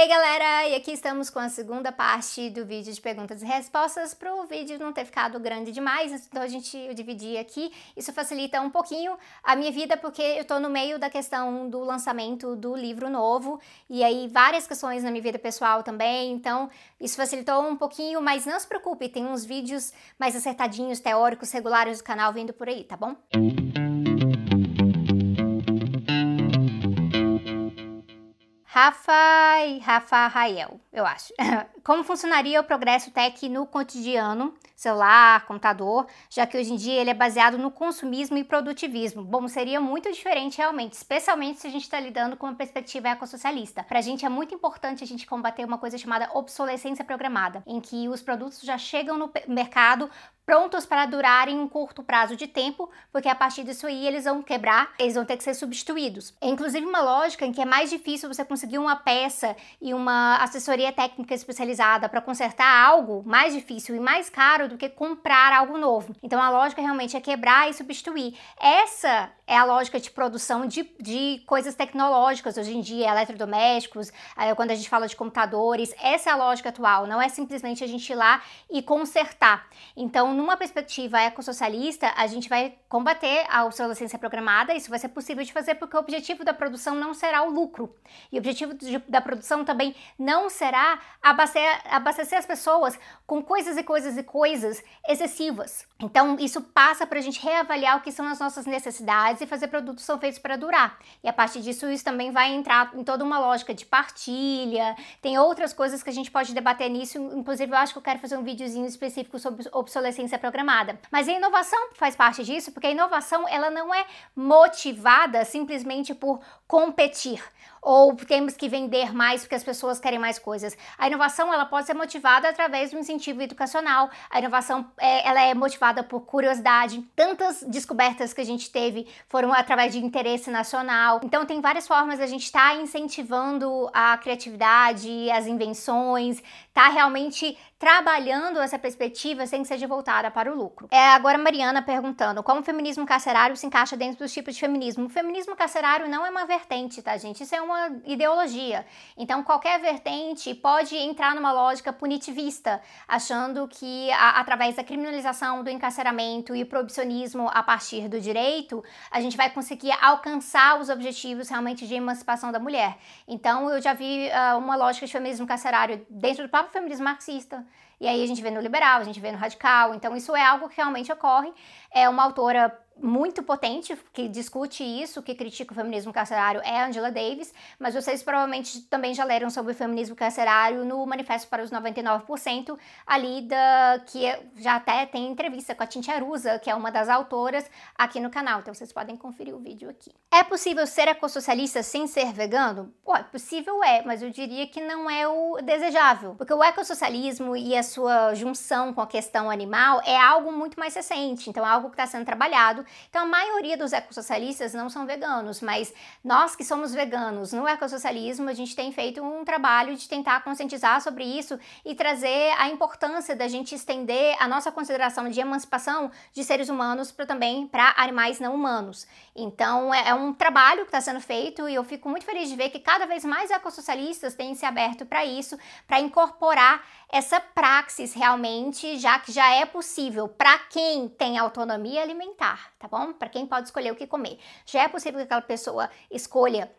Ei galera, e aqui estamos com a segunda parte do vídeo de perguntas e respostas para o vídeo não ter ficado grande demais, então a gente dividir aqui. Isso facilita um pouquinho a minha vida porque eu estou no meio da questão do lançamento do livro novo e aí várias questões na minha vida pessoal também, então isso facilitou um pouquinho, mas não se preocupe, tem uns vídeos mais acertadinhos, teóricos, regulares do canal vindo por aí, tá bom? Rafa e Rafa Rael, eu acho. Como funcionaria o progresso tech no cotidiano, celular, computador, já que hoje em dia ele é baseado no consumismo e produtivismo? Bom, seria muito diferente realmente, especialmente se a gente está lidando com uma perspectiva ecossocialista. Para a gente é muito importante a gente combater uma coisa chamada obsolescência programada, em que os produtos já chegam no mercado prontos para durarem um curto prazo de tempo, porque a partir disso aí eles vão quebrar, eles vão ter que ser substituídos. É inclusive uma lógica em que é mais difícil você conseguir uma peça e uma assessoria técnica especializada para consertar algo mais difícil e mais caro do que comprar algo novo. Então a lógica realmente é quebrar e substituir. Essa é a lógica de produção de, de coisas tecnológicas hoje em dia, eletrodomésticos, quando a gente fala de computadores, essa é a lógica atual, não é simplesmente a gente ir lá e consertar. Então, numa perspectiva ecossocialista, a gente vai combater a obsolescência programada, isso vai ser possível de fazer porque o objetivo da produção não será o lucro. E o objetivo de, da produção também não será abastecer, abastecer as pessoas com coisas e coisas e coisas excessivas. Então, isso passa para a gente reavaliar o que são as nossas necessidades e fazer produtos que são feitos para durar. E a partir disso, isso também vai entrar em toda uma lógica de partilha, tem outras coisas que a gente pode debater nisso, inclusive eu acho que eu quero fazer um videozinho específico sobre obsolescência inteligência programada. Mas a inovação faz parte disso, porque a inovação ela não é motivada simplesmente por competir ou temos que vender mais porque as pessoas querem mais coisas. A inovação ela pode ser motivada através do incentivo educacional. A inovação é, ela é motivada por curiosidade. Tantas descobertas que a gente teve foram através de interesse nacional. Então tem várias formas a gente estar tá incentivando a criatividade, as invenções, tá realmente trabalhando essa perspectiva sem que seja voltada para o lucro. É agora Mariana perguntando como o feminismo carcerário se encaixa dentro dos tipos de feminismo. O feminismo carcerário não é uma vertente, tá, gente? Isso é uma ideologia. Então, qualquer vertente pode entrar numa lógica punitivista, achando que a, através da criminalização do encarceramento e proibicionismo a partir do direito, a gente vai conseguir alcançar os objetivos realmente de emancipação da mulher. Então, eu já vi uh, uma lógica de feminismo carcerário dentro do próprio feminismo marxista. E aí a gente vê no liberal, a gente vê no radical. Então, isso é algo que realmente ocorre. É uma autora muito potente que discute isso, que critica o feminismo carcerário é Angela Davis, mas vocês provavelmente também já leram sobre o feminismo carcerário no Manifesto para os 99%, ali da que já até tem entrevista com a Tintia Arusa, que é uma das autoras aqui no canal, então vocês podem conferir o vídeo aqui. É possível ser ecossocialista sem ser vegano? Pô, é possível é, mas eu diria que não é o desejável, porque o ecossocialismo e a sua junção com a questão animal é algo muito mais recente, então é algo que está sendo trabalhado então, a maioria dos ecossocialistas não são veganos, mas nós que somos veganos no ecossocialismo, a gente tem feito um trabalho de tentar conscientizar sobre isso e trazer a importância da gente estender a nossa consideração de emancipação de seres humanos para também para animais não humanos. Então, é, é um trabalho que está sendo feito e eu fico muito feliz de ver que cada vez mais ecossocialistas têm se aberto para isso, para incorporar essa praxis realmente, já que já é possível para quem tem autonomia alimentar tá bom? Para quem pode escolher o que comer. Já é possível que aquela pessoa escolha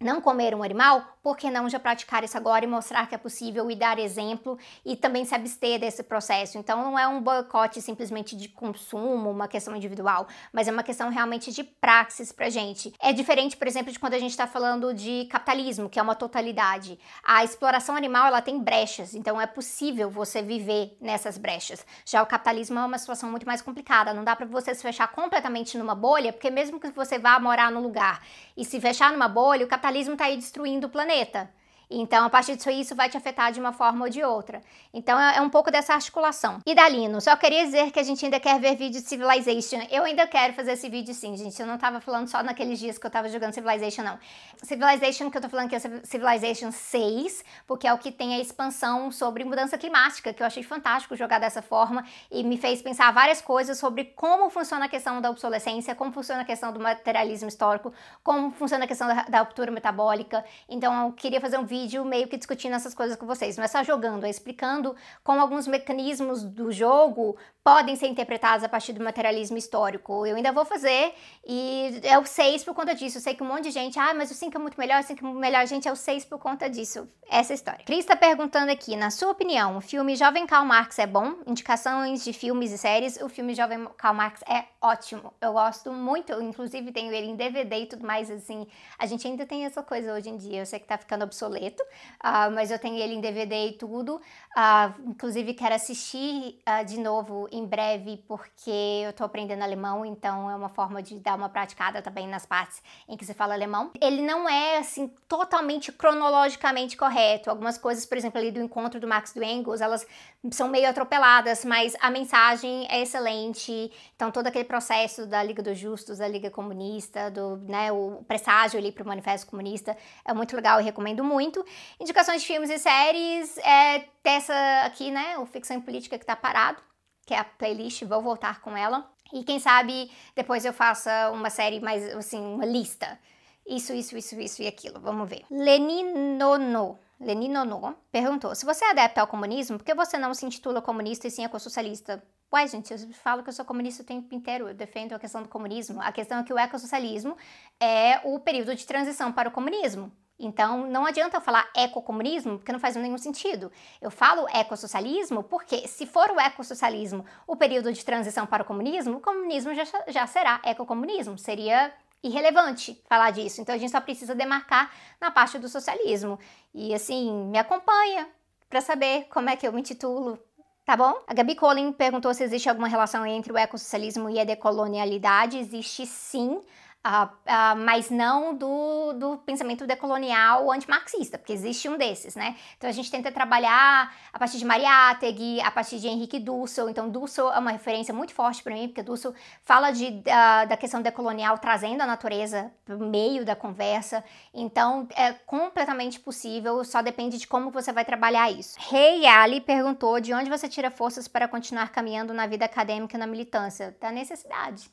não comer um animal, por que não já praticar isso agora e mostrar que é possível e dar exemplo e também se abster desse processo? Então não é um boicote simplesmente de consumo, uma questão individual, mas é uma questão realmente de praxis pra gente. É diferente, por exemplo, de quando a gente está falando de capitalismo, que é uma totalidade. A exploração animal ela tem brechas, então é possível você viver nessas brechas. Já o capitalismo é uma situação muito mais complicada, não dá para você se fechar completamente numa bolha, porque mesmo que você vá morar num lugar e se fechar numa bolha, o capitalismo está aí destruindo o planeta. Então, a partir disso, isso vai te afetar de uma forma ou de outra. Então, é, é um pouco dessa articulação. E Dalino, só queria dizer que a gente ainda quer ver vídeo de Civilization. Eu ainda quero fazer esse vídeo sim, gente. Eu não tava falando só naqueles dias que eu tava jogando Civilization, não. Civilization, que eu tô falando aqui é Civilization 6, porque é o que tem a expansão sobre mudança climática, que eu achei fantástico jogar dessa forma e me fez pensar várias coisas sobre como funciona a questão da obsolescência, como funciona a questão do materialismo histórico, como funciona a questão da, da ruptura metabólica. Então, eu queria fazer um vídeo vídeo meio que discutindo essas coisas com vocês. Não é só jogando, é explicando como alguns mecanismos do jogo podem ser interpretados a partir do materialismo histórico. Eu ainda vou fazer e é o 6 por conta disso. Eu sei que um monte de gente, ah, mas o 5 é muito melhor, o 5 é muito melhor. Gente, é o 6 por conta disso. Essa é a história. Cris está perguntando aqui, na sua opinião, o filme Jovem Karl Marx é bom? Indicações de filmes e séries. O filme Jovem Karl Marx é ótimo. Eu gosto muito, eu, inclusive tenho ele em DVD e tudo mais, assim. A gente ainda tem essa coisa hoje em dia. Eu sei que tá ficando obsoleto, uh, mas eu tenho ele em DVD e tudo. Uh, inclusive quero assistir uh, de novo em breve, porque eu tô aprendendo alemão, então é uma forma de dar uma praticada também nas partes em que se fala alemão. Ele não é, assim, totalmente cronologicamente correto. Algumas coisas, por exemplo, ali do encontro do Marx e do Engels, elas são meio atropeladas, mas a mensagem é excelente. Então, todo aquele processo da Liga dos Justos, da Liga Comunista, do, né, o presságio ali para o Manifesto Comunista é muito legal e recomendo muito. Indicações de filmes e séries, é dessa aqui, né, o Ficção em Política que tá parado, que é a playlist, vou voltar com ela. E quem sabe depois eu faça uma série mais, assim, uma lista. Isso, isso, isso, isso e aquilo. Vamos ver. Leninono. Leninono perguntou: se você é adepto ao comunismo, por que você não se intitula comunista e sim ecossocialista? Uai, gente, eu falo que eu sou comunista o tempo inteiro, eu defendo a questão do comunismo. A questão é que o ecossocialismo é o período de transição para o comunismo. Então, não adianta eu falar ecocomunismo, porque não faz nenhum sentido. Eu falo ecossocialismo porque, se for o ecossocialismo o período de transição para o comunismo, o comunismo já, já será ecocomunismo. Seria irrelevante falar disso. Então, a gente só precisa demarcar na parte do socialismo. E, assim, me acompanha para saber como é que eu me intitulo. Tá bom? A Gabi Collin perguntou se existe alguma relação entre o ecossocialismo e a decolonialidade. Existe sim. Uh, uh, mas não do, do pensamento decolonial antimarxista, porque existe um desses, né? Então a gente tenta trabalhar a partir de Mariátegui, a partir de Henrique Dussel. Então Dussel é uma referência muito forte para mim, porque Dussel fala de, uh, da questão decolonial trazendo a natureza para meio da conversa. Então é completamente possível, só depende de como você vai trabalhar isso. Rei hey Ali perguntou de onde você tira forças para continuar caminhando na vida acadêmica e na militância? Da necessidade.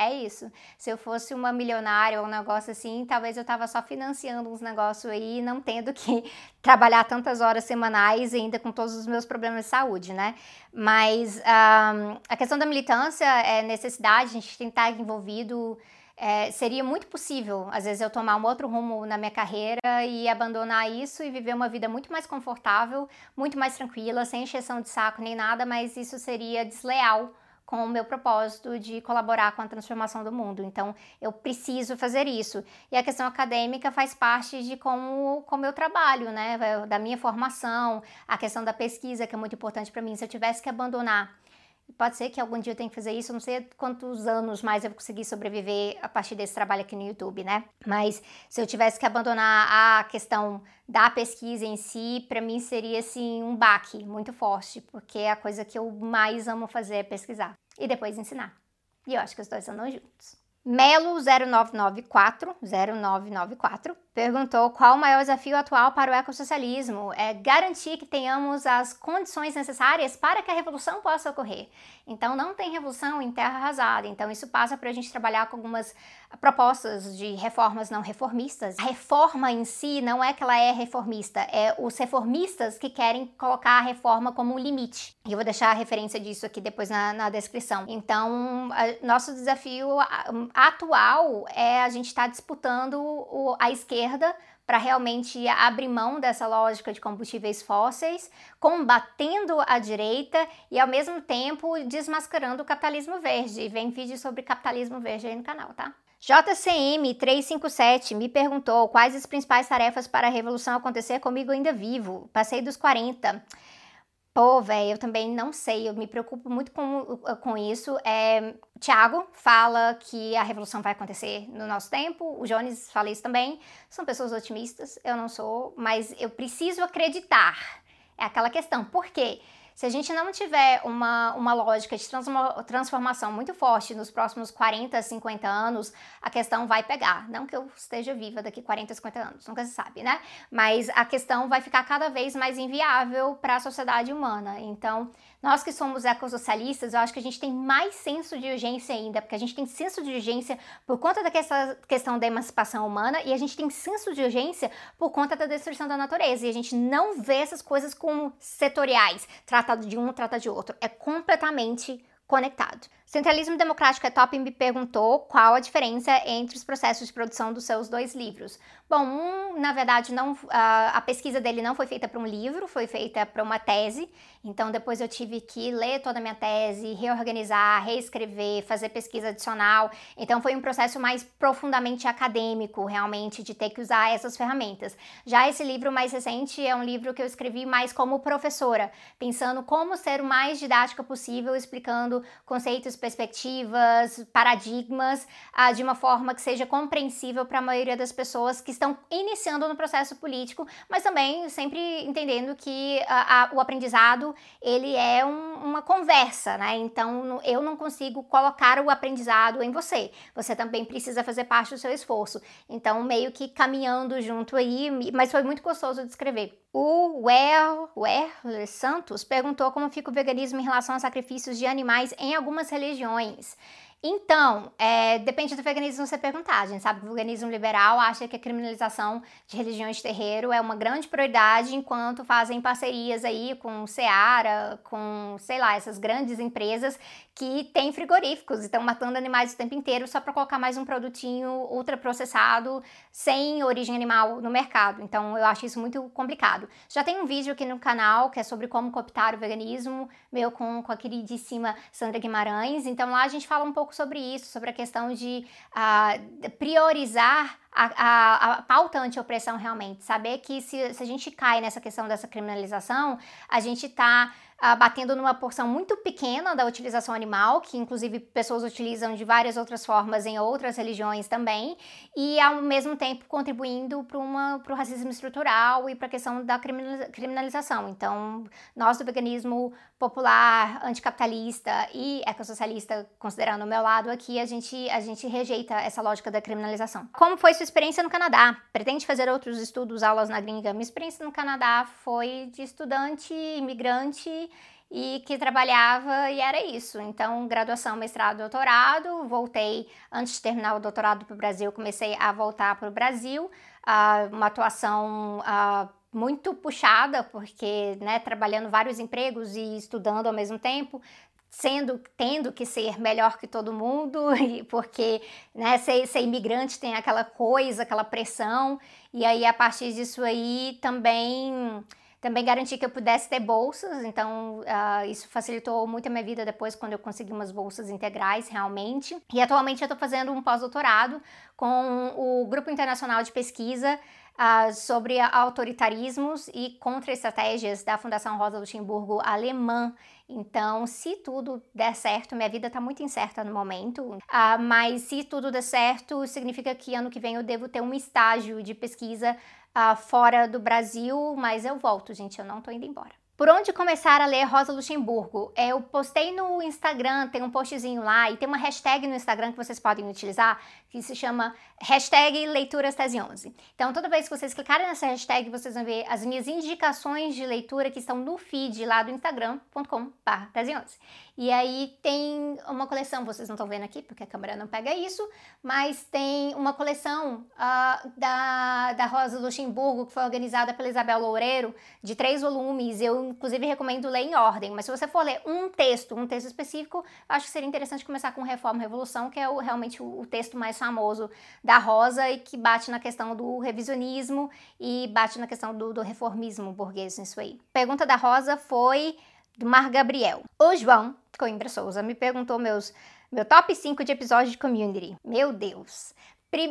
É isso. Se eu fosse uma milionária ou um negócio assim, talvez eu tava só financiando uns negócios aí, não tendo que trabalhar tantas horas semanais ainda com todos os meus problemas de saúde, né? Mas um, a questão da militância é necessidade, a gente tem que estar envolvido. É, seria muito possível, às vezes, eu tomar um outro rumo na minha carreira e abandonar isso e viver uma vida muito mais confortável, muito mais tranquila, sem encheção de saco nem nada, mas isso seria desleal com o meu propósito de colaborar com a transformação do mundo. Então, eu preciso fazer isso. E a questão acadêmica faz parte de como, como eu trabalho, né? Da minha formação, a questão da pesquisa, que é muito importante para mim. Se eu tivesse que abandonar Pode ser que algum dia eu tenha que fazer isso, não sei quantos anos mais eu vou conseguir sobreviver a partir desse trabalho aqui no YouTube, né? Mas se eu tivesse que abandonar a questão da pesquisa em si, para mim seria assim um baque muito forte, porque é a coisa que eu mais amo fazer é pesquisar e depois ensinar. E eu acho que os dois andam juntos. Melo 0994, 0994 perguntou qual o maior desafio atual para o ecossocialismo. É garantir que tenhamos as condições necessárias para que a revolução possa ocorrer. Então, não tem revolução em terra arrasada. Então, isso passa para a gente trabalhar com algumas propostas de reformas não reformistas. A reforma em si não é que ela é reformista, é os reformistas que querem colocar a reforma como um limite. Eu vou deixar a referência disso aqui depois na, na descrição. Então, a, nosso desafio atual é a gente estar tá disputando o, a esquerda para realmente abrir mão dessa lógica de combustíveis fósseis, combatendo a direita e ao mesmo tempo desmascarando o capitalismo verde. Vem vídeo sobre capitalismo verde aí no canal, tá? JCM 357 me perguntou quais as principais tarefas para a revolução acontecer comigo ainda vivo. Passei dos 40. Pô, velho, eu também não sei, eu me preocupo muito com, com isso. É, Tiago fala que a revolução vai acontecer no nosso tempo, o Jones fala isso também. São pessoas otimistas, eu não sou, mas eu preciso acreditar. É aquela questão, por quê? Se a gente não tiver uma, uma lógica de transformação muito forte nos próximos 40, 50 anos, a questão vai pegar. Não que eu esteja viva daqui 40, 50 anos, nunca se sabe, né? Mas a questão vai ficar cada vez mais inviável para a sociedade humana. Então, Nós que somos ecossocialistas, eu acho que a gente tem mais senso de urgência ainda, porque a gente tem senso de urgência por conta da questão da emancipação humana e a gente tem senso de urgência por conta da destruição da natureza. E a gente não vê essas coisas como setoriais, tratado de um, trata de outro. É completamente conectado. Centralismo Democrático é Top me perguntou qual a diferença entre os processos de produção dos seus dois livros. Bom, um, na verdade, não, a, a pesquisa dele não foi feita para um livro, foi feita para uma tese. Então, depois eu tive que ler toda a minha tese, reorganizar, reescrever, fazer pesquisa adicional. Então, foi um processo mais profundamente acadêmico, realmente, de ter que usar essas ferramentas. Já esse livro mais recente é um livro que eu escrevi mais como professora, pensando como ser o mais didática possível, explicando conceitos perspectivas, paradigmas, ah, de uma forma que seja compreensível para a maioria das pessoas que estão iniciando no processo político, mas também sempre entendendo que ah, o aprendizado ele é um, uma conversa, né? Então eu não consigo colocar o aprendizado em você. Você também precisa fazer parte do seu esforço. Então meio que caminhando junto aí, mas foi muito gostoso de escrever. O Werler Santos perguntou como fica o veganismo em relação a sacrifícios de animais em algumas religiões regiões. Então, é, depende do veganismo você perguntar. A gente sabe que o veganismo liberal acha que a criminalização de religiões de terreiro é uma grande prioridade, enquanto fazem parcerias aí com Seara, com, sei lá, essas grandes empresas que têm frigoríficos e estão matando animais o tempo inteiro só para colocar mais um produtinho ultraprocessado sem origem animal no mercado. Então, eu acho isso muito complicado. Já tem um vídeo aqui no canal que é sobre como cooptar o veganismo, meu com, com a queridíssima Sandra Guimarães. Então, lá a gente fala um pouco pouco sobre isso, sobre a questão de uh, priorizar a, a, pauta anti-opressão realmente. Saber que se, se a gente cai nessa questão dessa criminalização, a gente está uh, batendo numa porção muito pequena da utilização animal, que inclusive pessoas utilizam de várias outras formas em outras religiões também, e ao mesmo tempo contribuindo para o racismo estrutural e para a questão da criminalização. Então, nós do veganismo popular, anticapitalista e ecossocialista, considerando o meu lado aqui, a gente, a gente rejeita essa lógica da criminalização. Como foi sua experiência no Canadá? Pretende fazer outros estudos, aulas na gringa? Minha experiência no Canadá foi de estudante, imigrante e que trabalhava e era isso. Então, graduação, mestrado, doutorado, voltei antes de terminar o doutorado para o Brasil, comecei a voltar para o Brasil, uh, uma atuação uh, muito puxada, porque, né, trabalhando vários empregos e estudando ao mesmo tempo, sendo tendo que ser melhor que todo mundo, porque né, ser, ser imigrante tem aquela coisa, aquela pressão, e aí a partir disso aí também também garanti que eu pudesse ter bolsas, então uh, isso facilitou muito a minha vida depois quando eu consegui umas bolsas integrais realmente. E atualmente eu estou fazendo um pós-doutorado com o Grupo Internacional de Pesquisa uh, sobre autoritarismos e contra-estratégias da Fundação Rosa Luxemburgo alemã. Então, se tudo der certo, minha vida está muito incerta no momento, uh, mas se tudo der certo, significa que ano que vem eu devo ter um estágio de pesquisa uh, fora do Brasil, mas eu volto, gente, eu não tô indo embora. Por onde começar a ler Rosa Luxemburgo? É, eu postei no Instagram, tem um postzinho lá e tem uma hashtag no Instagram que vocês podem utilizar que se chama hashtag Leituras Tese 11. Então, toda vez que vocês clicarem nessa hashtag, vocês vão ver as minhas indicações de leitura que estão no feed lá do instagram.com.br Tese 11. E aí tem uma coleção, vocês não estão vendo aqui porque a câmera não pega isso, mas tem uma coleção uh, da, da Rosa Luxemburgo que foi organizada pela Isabel Loureiro, de três volumes. Eu, inclusive, recomendo ler em ordem, mas se você for ler um texto, um texto específico, acho que seria interessante começar com Reforma Revolução, que é o, realmente o, o texto mais famoso da Rosa e que bate na questão do revisionismo e bate na questão do, do reformismo burguês nisso aí. Pergunta da Rosa foi do Mar Gabriel. O João Coimbra Souza me perguntou meus, meu top 5 de episódios de Community. Meu Deus!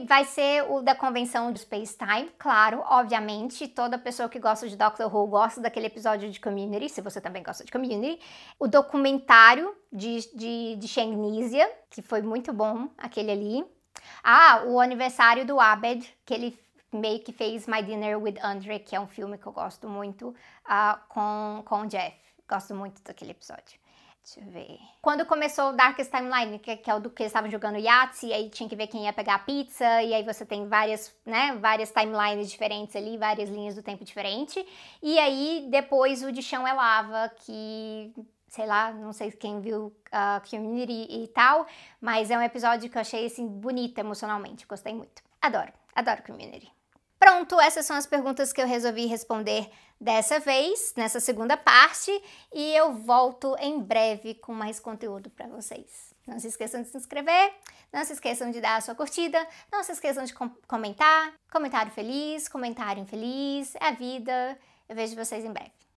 Vai ser o da convenção do Space Time, claro, obviamente. Toda pessoa que gosta de Doctor Who gosta daquele episódio de Community, se você também gosta de Community. O documentário de, de, de que foi muito bom, aquele ali. Ah, o aniversário do Abed, que ele meio que fez My Dinner with Andre, que é um filme que eu gosto muito, uh, com, com o Jeff. Gosto muito daquele episódio. Deixa eu ver. Quando começou o Darkest Timeline, que, que é o do que eles estavam jogando Yahtzee, e aí tinha que ver quem ia pegar a pizza, e aí você tem várias, né, várias timelines diferentes ali, várias linhas do tempo diferente. E aí depois o de chão é lava, que sei lá, não sei quem viu a uh, Community e tal, mas é um episódio que eu achei assim bonito emocionalmente, gostei muito. Adoro, adoro Community. Pronto, essas são as perguntas que eu resolvi responder dessa vez, nessa segunda parte, e eu volto em breve com mais conteúdo para vocês. Não se esqueçam de se inscrever, não se esqueçam de dar a sua curtida, não se esqueçam de com comentar, comentário feliz, comentário infeliz, é a vida. Eu vejo vocês em breve.